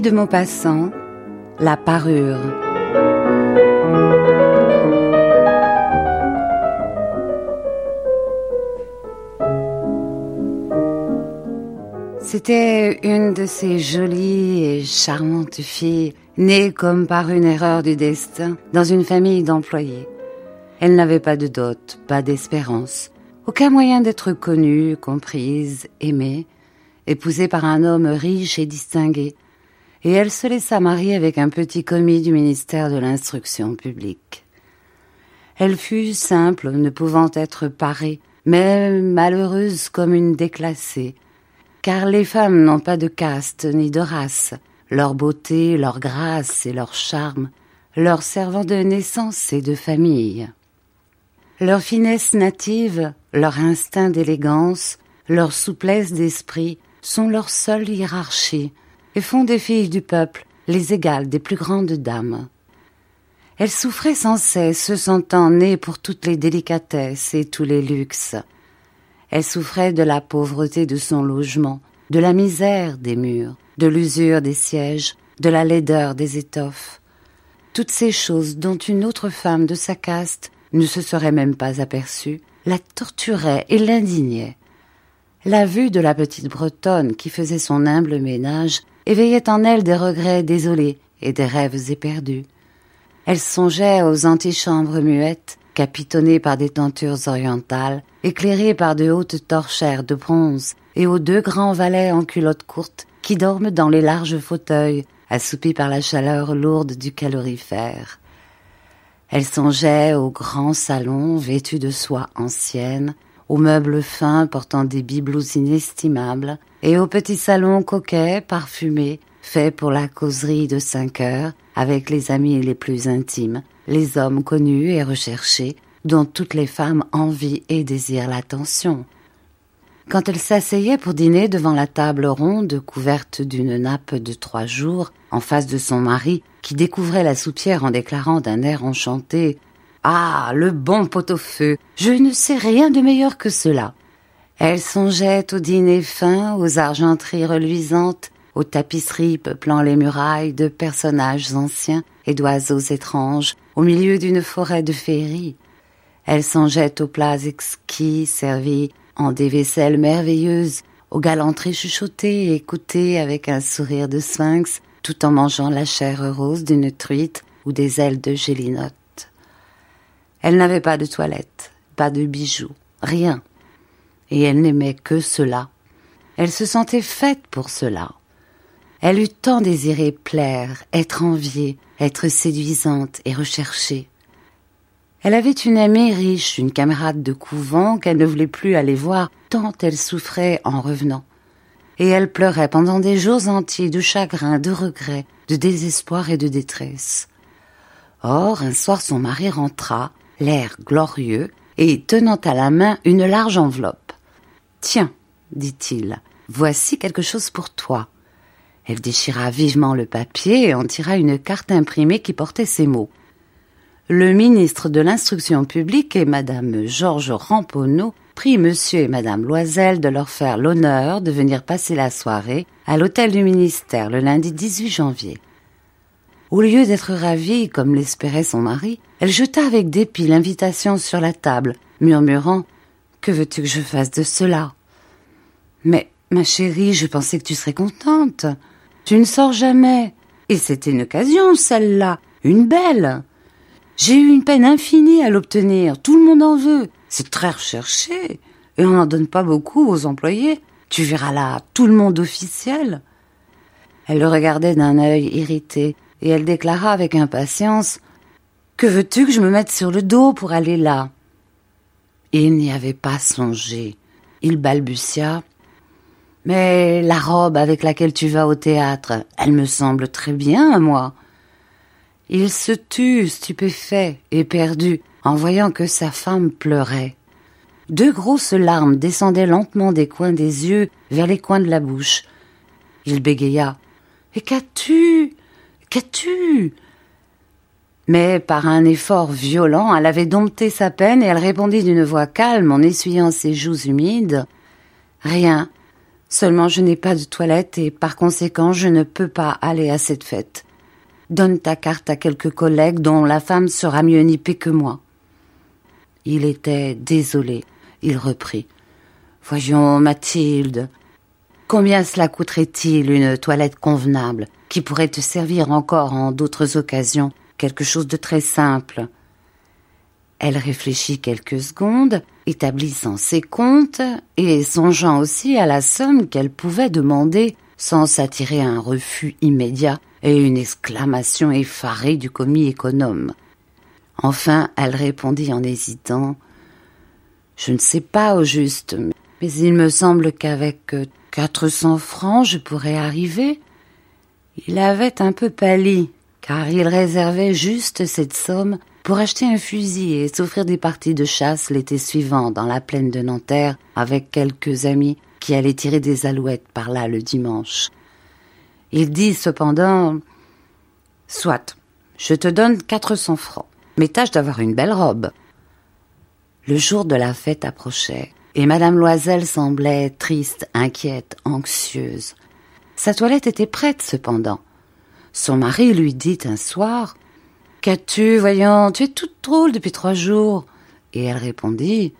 Guy de Maupassant, La parure. C'était une de ces jolies et charmantes filles, nées comme par une erreur du destin, dans une famille d'employés. Elle n'avait pas de dot, pas d'espérance, aucun moyen d'être connue, comprise, aimée, épousée par un homme riche et distingué, et elle se laissa marier avec un petit commis du ministère de l'Instruction publique. Elle fut simple, ne pouvant être parée, mais malheureuse comme une déclassée, car les femmes n'ont pas de caste ni de race, leur beauté, leur grâce et leur charme leur servant de naissance et de famille. Leur finesse native, leur instinct d'élégance, leur souplesse d'esprit sont leur seule hiérarchie et font des filles du peuple les égales des plus grandes dames. Elles souffraient sans cesse, se sentant nées pour toutes les délicatesses et tous les luxes, elle souffrait de la pauvreté de son logement, de la misère des murs, de l'usure des sièges, de la laideur des étoffes. Toutes ces choses dont une autre femme de sa caste ne se serait même pas aperçue, la torturaient et l'indignaient. La vue de la petite Bretonne qui faisait son humble ménage éveillait en elle des regrets désolés et des rêves éperdus. Elle songeait aux antichambres muettes, capitonnées par des tentures orientales, éclairées par de hautes torchères de bronze, et aux deux grands valets en culottes courtes qui dorment dans les larges fauteuils, assoupis par la chaleur lourde du calorifère. Elle songeait aux grands salons vêtus de soie ancienne, aux meubles fins portant des bibelots inestimables, et aux petits salons coquets, parfumés, faits pour la causerie de cinq heures, avec les amis les plus intimes, les hommes connus et recherchés, dont toutes les femmes envient et désirent l'attention. Quand elle s'asseyait pour dîner devant la table ronde couverte d'une nappe de trois jours, en face de son mari, qui découvrait la soupière en déclarant d'un air enchanté Ah, le bon pot-au-feu Je ne sais rien de meilleur que cela. Elle songeait au dîner fin, aux argenteries reluisantes, aux tapisseries peuplant les murailles de personnages anciens et d'oiseaux étranges, au milieu d'une forêt de féerie. Elle songeait aux plats exquis servis en des vaisselles merveilleuses, aux galanteries chuchotées et écoutées avec un sourire de sphinx, tout en mangeant la chair rose d'une truite ou des ailes de gélinotte. Elle n'avait pas de toilette, pas de bijoux, rien. Et elle n'aimait que cela. Elle se sentait faite pour cela. Elle eut tant désiré plaire, être enviée, être séduisante et recherchée. Elle avait une amie riche, une camarade de couvent qu'elle ne voulait plus aller voir tant elle souffrait en revenant. Et elle pleurait pendant des jours entiers de chagrin, de regret, de désespoir et de détresse. Or, un soir son mari rentra, l'air glorieux, et tenant à la main une large enveloppe. Tiens, dit-il, voici quelque chose pour toi. Elle déchira vivement le papier et en tira une carte imprimée qui portait ces mots le ministre de l'Instruction publique et Madame Georges Ramponneau prit Monsieur et Madame Loisel de leur faire l'honneur de venir passer la soirée à l'hôtel du ministère le lundi 18 janvier. Au lieu d'être ravie, comme l'espérait son mari, elle jeta avec dépit l'invitation sur la table, murmurant Que veux-tu que je fasse de cela? Mais, ma chérie, je pensais que tu serais contente. Tu ne sors jamais. Et c'était une occasion, celle-là, une belle. J'ai eu une peine infinie à l'obtenir. Tout le monde en veut. C'est très recherché. Et on n'en donne pas beaucoup aux employés. Tu verras là tout le monde officiel. Elle le regardait d'un œil irrité, et elle déclara avec impatience Que veux-tu que je me mette sur le dos pour aller là? Il n'y avait pas songé. Il balbutia Mais la robe avec laquelle tu vas au théâtre, elle me semble très bien à moi. Il se tut, stupéfait, éperdu, en voyant que sa femme pleurait. Deux grosses larmes descendaient lentement des coins des yeux vers les coins de la bouche. Il bégaya. Et qu'as-tu Qu'as-tu? Mais par un effort violent, elle avait dompté sa peine et elle répondit d'une voix calme en essuyant ses joues humides. Rien. Seulement je n'ai pas de toilette et par conséquent je ne peux pas aller à cette fête. Donne ta carte à quelques collègues dont la femme sera mieux nippée que moi. Il était désolé. Il reprit. Voyons, Mathilde. Combien cela coûterait-il une toilette convenable, qui pourrait te servir encore en d'autres occasions, quelque chose de très simple? Elle réfléchit quelques secondes, établissant ses comptes et songeant aussi à la somme qu'elle pouvait demander sans s'attirer un refus immédiat et une exclamation effarée du commis économe. Enfin, elle répondit en hésitant Je ne sais pas au juste, mais il me semble qu'avec quatre cents francs je pourrais arriver. Il avait un peu pâli, car il réservait juste cette somme pour acheter un fusil et s'offrir des parties de chasse l'été suivant dans la plaine de Nanterre avec quelques amis qui allaient tirer des alouettes par là le dimanche. Il dit cependant Soit, je te donne quatre cents francs, mais tâche d'avoir une belle robe. Le jour de la fête approchait, et Madame Loisel semblait triste, inquiète, anxieuse. Sa toilette était prête cependant. Son mari lui dit un soir Qu'as-tu, voyons, tu es toute drôle depuis trois jours? Et elle répondit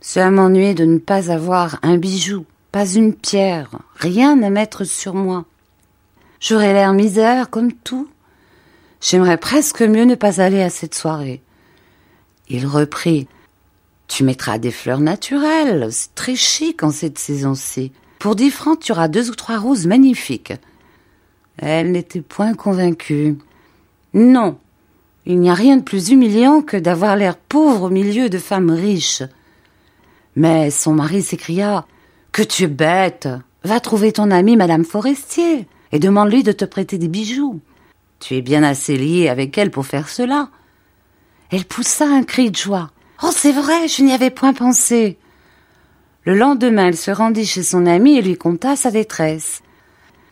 Ça m'ennuie de ne pas avoir un bijou, pas une pierre, rien à mettre sur moi. J'aurais l'air misère comme tout. J'aimerais presque mieux ne pas aller à cette soirée. Il reprit Tu mettras des fleurs naturelles, c'est très chic en cette saison-ci. Pour dix francs, tu auras deux ou trois roses magnifiques. Elle n'était point convaincue. Non, il n'y a rien de plus humiliant que d'avoir l'air pauvre au milieu de femmes riches. Mais son mari s'écria Que tu es bête Va trouver ton amie Madame Forestier et demande-lui de te prêter des bijoux. Tu es bien assez lié avec elle pour faire cela. Elle poussa un cri de joie. Oh, c'est vrai, je n'y avais point pensé. Le lendemain, elle se rendit chez son amie et lui conta sa détresse.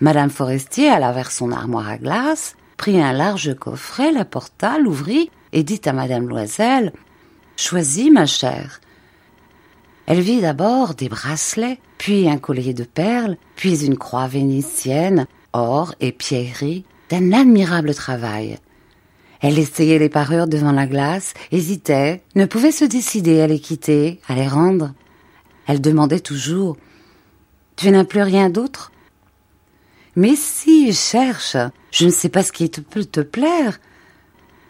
Madame Forestier alla vers son armoire à glace, prit un large coffret, l'apporta, l'ouvrit et dit à Madame Loisel Choisis, ma chère. Elle vit d'abord des bracelets, puis un collier de perles, puis une croix vénitienne, or et pierreries, d'un admirable travail. Elle essayait les parures devant la glace, hésitait, ne pouvait se décider à les quitter, à les rendre. Elle demandait toujours Tu n'as plus rien d'autre mais si, cherche, je ne sais pas ce qui peut te plaire.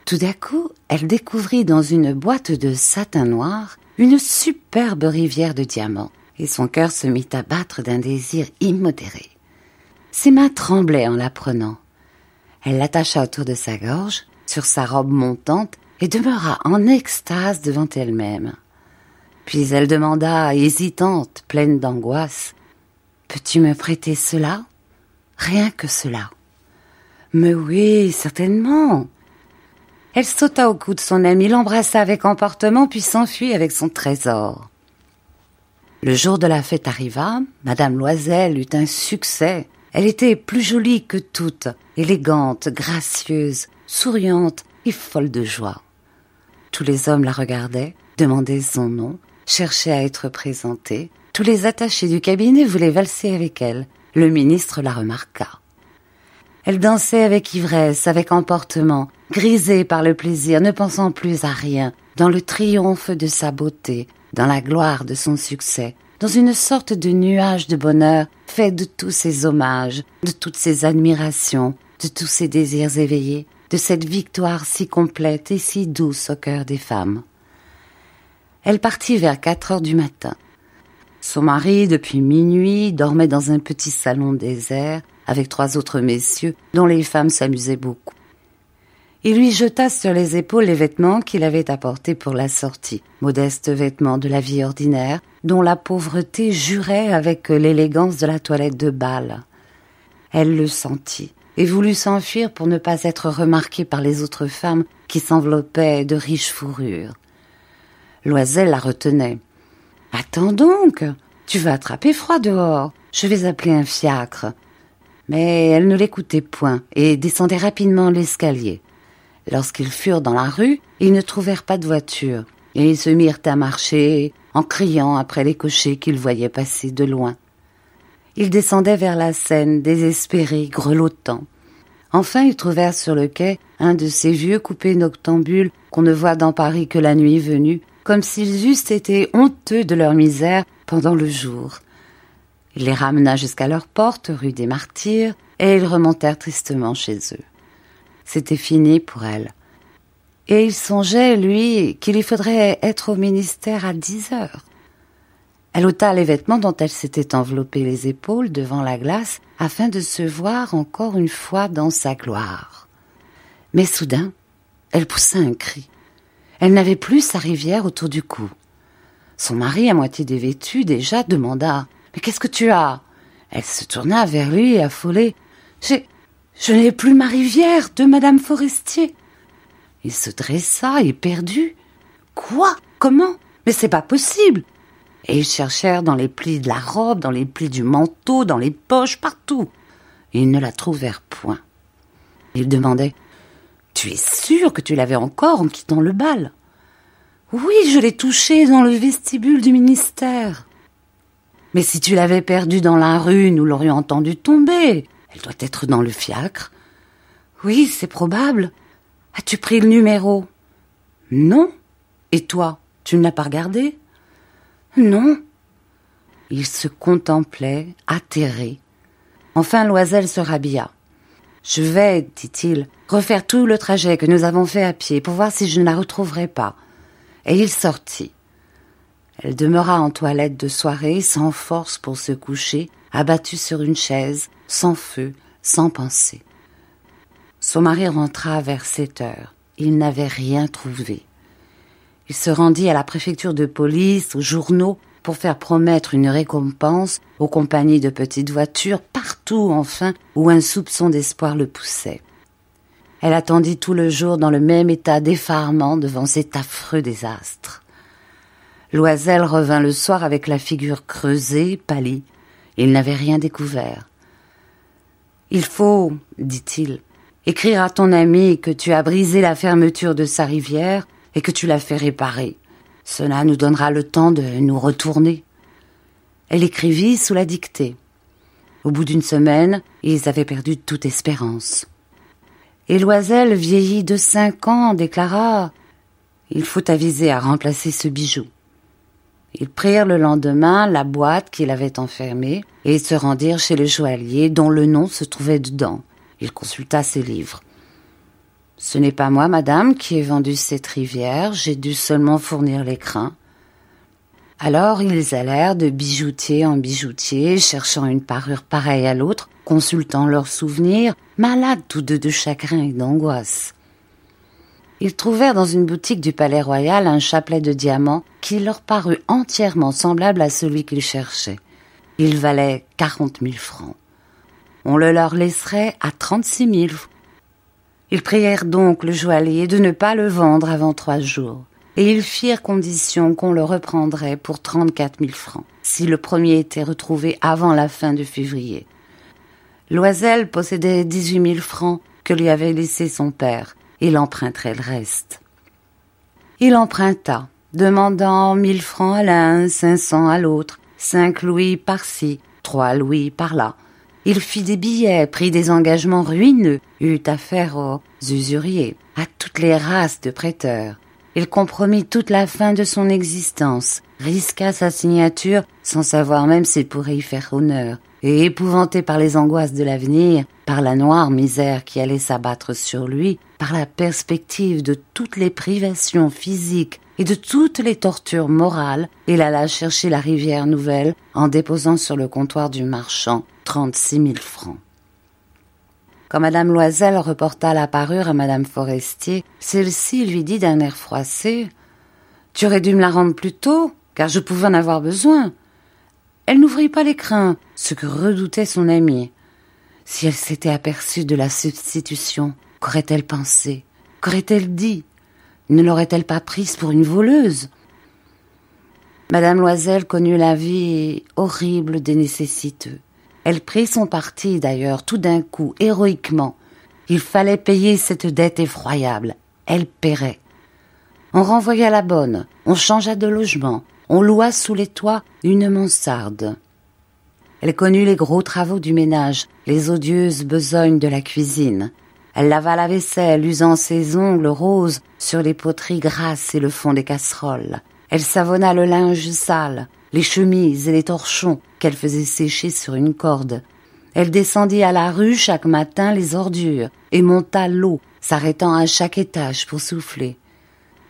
Tout d'un coup, elle découvrit dans une boîte de satin noir une superbe rivière de diamants, et son cœur se mit à battre d'un désir immodéré. Ses mains tremblaient en la prenant. Elle l'attacha autour de sa gorge, sur sa robe montante, et demeura en extase devant elle-même. Puis elle demanda, hésitante, pleine d'angoisse, Peux-tu me prêter cela? Rien que cela. Mais oui, certainement. Elle sauta au cou de son ami, l'embrassa avec emportement, puis s'enfuit avec son trésor. Le jour de la fête arriva, Madame Loisel eut un succès. Elle était plus jolie que toutes, élégante, gracieuse, souriante et folle de joie. Tous les hommes la regardaient, demandaient son nom, cherchaient à être présentés. Tous les attachés du cabinet voulaient valser avec elle, le ministre la remarqua. Elle dansait avec ivresse, avec emportement, grisée par le plaisir, ne pensant plus à rien, dans le triomphe de sa beauté, dans la gloire de son succès, dans une sorte de nuage de bonheur fait de tous ses hommages, de toutes ses admirations, de tous ses désirs éveillés, de cette victoire si complète et si douce au cœur des femmes. Elle partit vers quatre heures du matin. Son mari, depuis minuit, dormait dans un petit salon désert avec trois autres messieurs dont les femmes s'amusaient beaucoup. Il lui jeta sur les épaules les vêtements qu'il avait apportés pour la sortie, modestes vêtements de la vie ordinaire, dont la pauvreté jurait avec l'élégance de la toilette de bal. Elle le sentit et voulut s'enfuir pour ne pas être remarquée par les autres femmes qui s'enveloppaient de riches fourrures. Loisel la retenait. Attends donc. Tu vas attraper froid dehors. Je vais appeler un fiacre. Mais elle ne l'écoutait point et descendait rapidement l'escalier. Lorsqu'ils furent dans la rue, ils ne trouvèrent pas de voiture, et ils se mirent à marcher en criant après les cochers qu'ils voyaient passer de loin. Ils descendaient vers la Seine, désespérés, grelottants. Enfin, ils trouvèrent sur le quai un de ces vieux coupés noctambules qu'on ne voit dans Paris que la nuit venue, comme s'ils eussent été honteux de leur misère pendant le jour. Il les ramena jusqu'à leur porte, rue des Martyrs, et ils remontèrent tristement chez eux. C'était fini pour elle. Et il songeait, lui, qu'il lui faudrait être au ministère à dix heures. Elle ôta les vêtements dont elle s'était enveloppée les épaules devant la glace afin de se voir encore une fois dans sa gloire. Mais soudain, elle poussa un cri. Elle n'avait plus sa rivière autour du cou. Son mari, à moitié dévêtu déjà, demanda Mais qu'est-ce que tu as? Elle se tourna vers lui, affolée. J'ai. Je n'ai plus ma rivière de Madame Forestier. Il se dressa, éperdu. Quoi? Comment? Mais c'est pas possible Et ils cherchèrent dans les plis de la robe, dans les plis du manteau, dans les poches, partout. Ils ne la trouvèrent point. Ils demandaient Tu es sûr que tu l'avais encore en quittant le bal? Oui, je l'ai touchée dans le vestibule du ministère. Mais si tu l'avais perdue dans la rue, nous l'aurions entendue tomber. Elle doit être dans le fiacre. Oui, c'est probable. As-tu pris le numéro? Non. Et toi, tu ne l'as pas regardé? Non. Il se contemplait, atterré. Enfin, Loisel se rhabilla. Je vais, dit-il, refaire tout le trajet que nous avons fait à pied pour voir si je ne la retrouverai pas. Et il sortit. Elle demeura en toilette de soirée, sans force pour se coucher, abattue sur une chaise, sans feu, sans pensée. Son mari rentra vers sept heures. Il n'avait rien trouvé. Il se rendit à la préfecture de police, aux journaux, pour faire promettre une récompense aux compagnies de petites voitures, partout enfin où un soupçon d'espoir le poussait. Elle attendit tout le jour dans le même état d'effarement devant cet affreux désastre. Loisel revint le soir avec la figure creusée, pâlie. Il n'avait rien découvert. Il faut, dit-il, écrire à ton ami que tu as brisé la fermeture de sa rivière et que tu l'as fait réparer. Cela nous donnera le temps de nous retourner. Elle écrivit sous la dictée. Au bout d'une semaine, ils avaient perdu toute espérance. Et Loisel, vieilli de cinq ans, déclara Il faut aviser à remplacer ce bijou. Ils prirent le lendemain la boîte qu'il avait enfermée et se rendirent chez le joaillier dont le nom se trouvait dedans. Il consulta ses livres. Ce n'est pas moi, madame, qui ai vendu cette rivière, j'ai dû seulement fournir l'écrin. Alors ils allèrent de bijoutier en bijoutier, cherchant une parure pareille à l'autre, consultant leurs souvenirs, malades tous deux de chagrin et d'angoisse. Ils trouvèrent dans une boutique du Palais Royal un chapelet de diamants qui leur parut entièrement semblable à celui qu'ils cherchaient. Il valait quarante mille francs. On le leur laisserait à trente-six mille. Ils prièrent donc le joaillier de ne pas le vendre avant trois jours, et ils firent condition qu'on le reprendrait pour trente-quatre mille francs, si le premier était retrouvé avant la fin de février. Loisel possédait dix-huit mille francs que lui avait laissé son père, il emprunterait le reste. Il emprunta, demandant mille francs à l'un, cinq cents à l'autre, cinq louis par-ci, trois louis par-là. Il fit des billets, prit des engagements ruineux, eut affaire aux usuriers, à toutes les races de prêteurs. Il compromit toute la fin de son existence, risqua sa signature sans savoir même s'il pourrait y faire honneur, et épouvanté par les angoisses de l'avenir, par la noire misère qui allait s'abattre sur lui, par la perspective de toutes les privations physiques et de toutes les tortures morales, il alla chercher la rivière nouvelle en déposant sur le comptoir du marchand trente-six mille francs. Quand Madame Loisel reporta la parure à Madame Forestier, celle-ci lui dit d'un air froissé Tu aurais dû me la rendre plus tôt, car je pouvais en avoir besoin. Elle n'ouvrit pas l'écrin, ce que redoutait son amie. Si elle s'était aperçue de la substitution, qu'aurait-elle pensé? Qu'aurait-elle dit? Ne l'aurait-elle pas prise pour une voleuse? Madame Loisel connut la vie horrible des nécessiteux. Elle prit son parti d'ailleurs tout d'un coup, héroïquement. Il fallait payer cette dette effroyable. Elle paierait. On renvoya la bonne, on changea de logement, on loua sous les toits une mansarde. Elle connut les gros travaux du ménage, les odieuses besognes de la cuisine. Elle lava la vaisselle, usant ses ongles roses sur les poteries grasses et le fond des casseroles. Elle savonna le linge sale, les chemises et les torchons qu'elle faisait sécher sur une corde. Elle descendit à la rue chaque matin les ordures et monta l'eau, s'arrêtant à chaque étage pour souffler.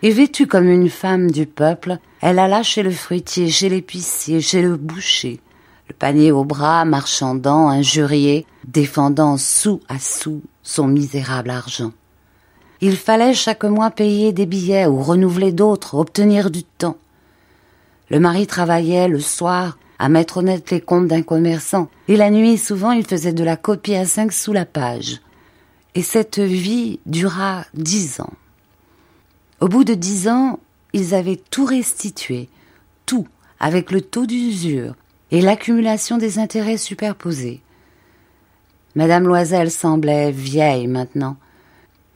Et vêtue comme une femme du peuple, elle alla chez le fruitier, chez l'épicier, chez le boucher, le panier au bras, marchandant, injurié, défendant sou à sou son misérable argent. Il fallait chaque mois payer des billets ou renouveler d'autres, obtenir du temps. Le mari travaillait le soir à mettre honnête les comptes d'un commerçant, et la nuit souvent il faisait de la copie à cinq sous la page. Et cette vie dura dix ans. Au bout de dix ans, ils avaient tout restitué, tout, avec le taux d'usure et l'accumulation des intérêts superposés. Madame Loisel semblait vieille maintenant.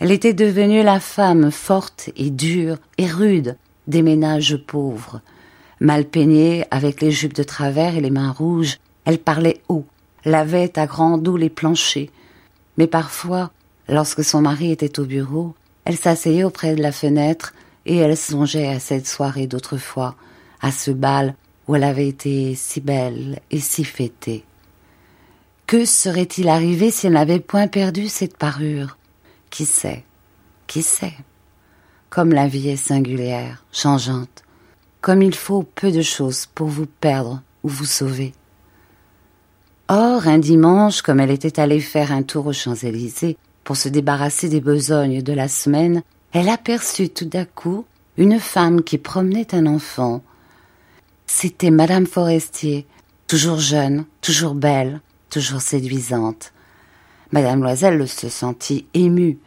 Elle était devenue la femme forte et dure et rude des ménages pauvres. Mal peignée, avec les jupes de travers et les mains rouges, elle parlait haut, lavait à grande eau les planchers. Mais parfois, lorsque son mari était au bureau, elle s'asseyait auprès de la fenêtre et elle songeait à cette soirée d'autrefois, à ce bal où elle avait été si belle et si fêtée. Que serait-il arrivé si elle n'avait point perdu cette parure? Qui sait? Qui sait? Comme la vie est singulière, changeante, comme il faut peu de choses pour vous perdre ou vous sauver. Or, un dimanche, comme elle était allée faire un tour aux Champs-Élysées, pour se débarrasser des besognes de la semaine, elle aperçut tout d'un coup une femme qui promenait un enfant. C'était Madame Forestier, toujours jeune, toujours belle, toujours séduisante. Madame Loisel se sentit émue.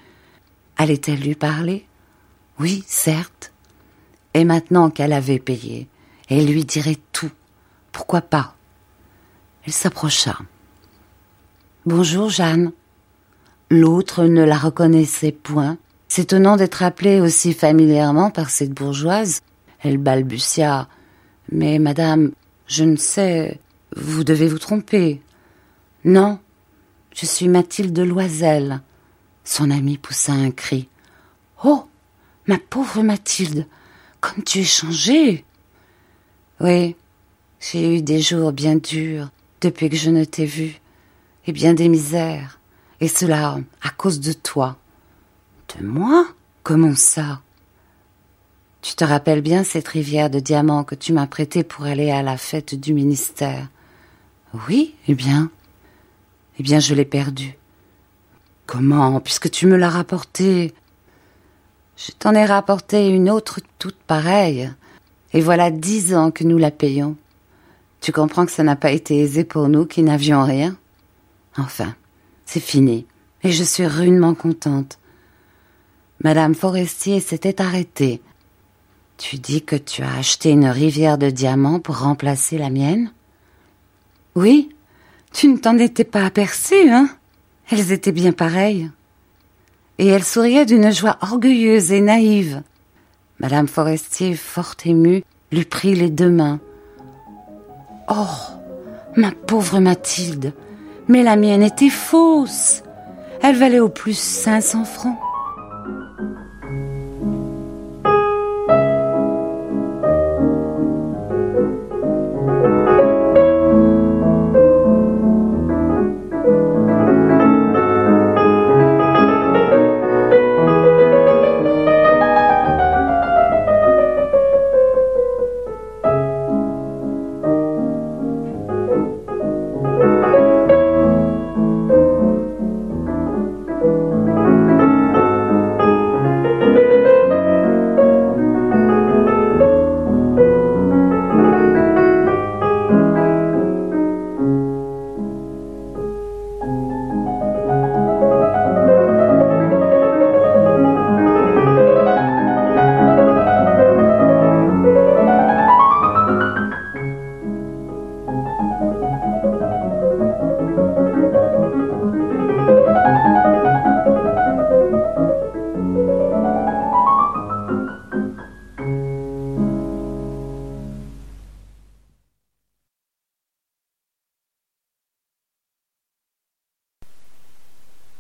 Allait-elle lui parler? Oui, certes. Et maintenant qu'elle avait payé, elle lui dirait tout. Pourquoi pas? Elle s'approcha. Bonjour, Jeanne. L'autre ne la reconnaissait point, s'étonnant d'être appelée aussi familièrement par cette bourgeoise. Elle balbutia. Mais madame, je ne sais. Vous devez vous tromper. Non, je suis Mathilde Loisel. Son amie poussa un cri. Oh. Ma pauvre Mathilde. Comme tu es changée. Oui. J'ai eu des jours bien durs depuis que je ne t'ai vue, et bien des misères. Et cela à cause de toi. De moi Comment ça? Tu te rappelles bien cette rivière de diamants que tu m'as prêtée pour aller à la fête du ministère? Oui, eh bien. Eh bien, je l'ai perdue. Comment Puisque tu me l'as rapportée? Je t'en ai rapporté une autre toute pareille. Et voilà dix ans que nous la payons. Tu comprends que ça n'a pas été aisé pour nous qui n'avions rien? Enfin, c'est fini, et je suis rudement contente. Madame Forestier s'était arrêtée. Tu dis que tu as acheté une rivière de diamants pour remplacer la mienne? Oui, tu ne t'en étais pas aperçue, hein? Elles étaient bien pareilles. Et elle souriait d'une joie orgueilleuse et naïve. Madame Forestier, fort émue, lui prit les deux mains. Oh, ma pauvre Mathilde, mais la mienne était fausse. Elle valait au plus cinq cents francs.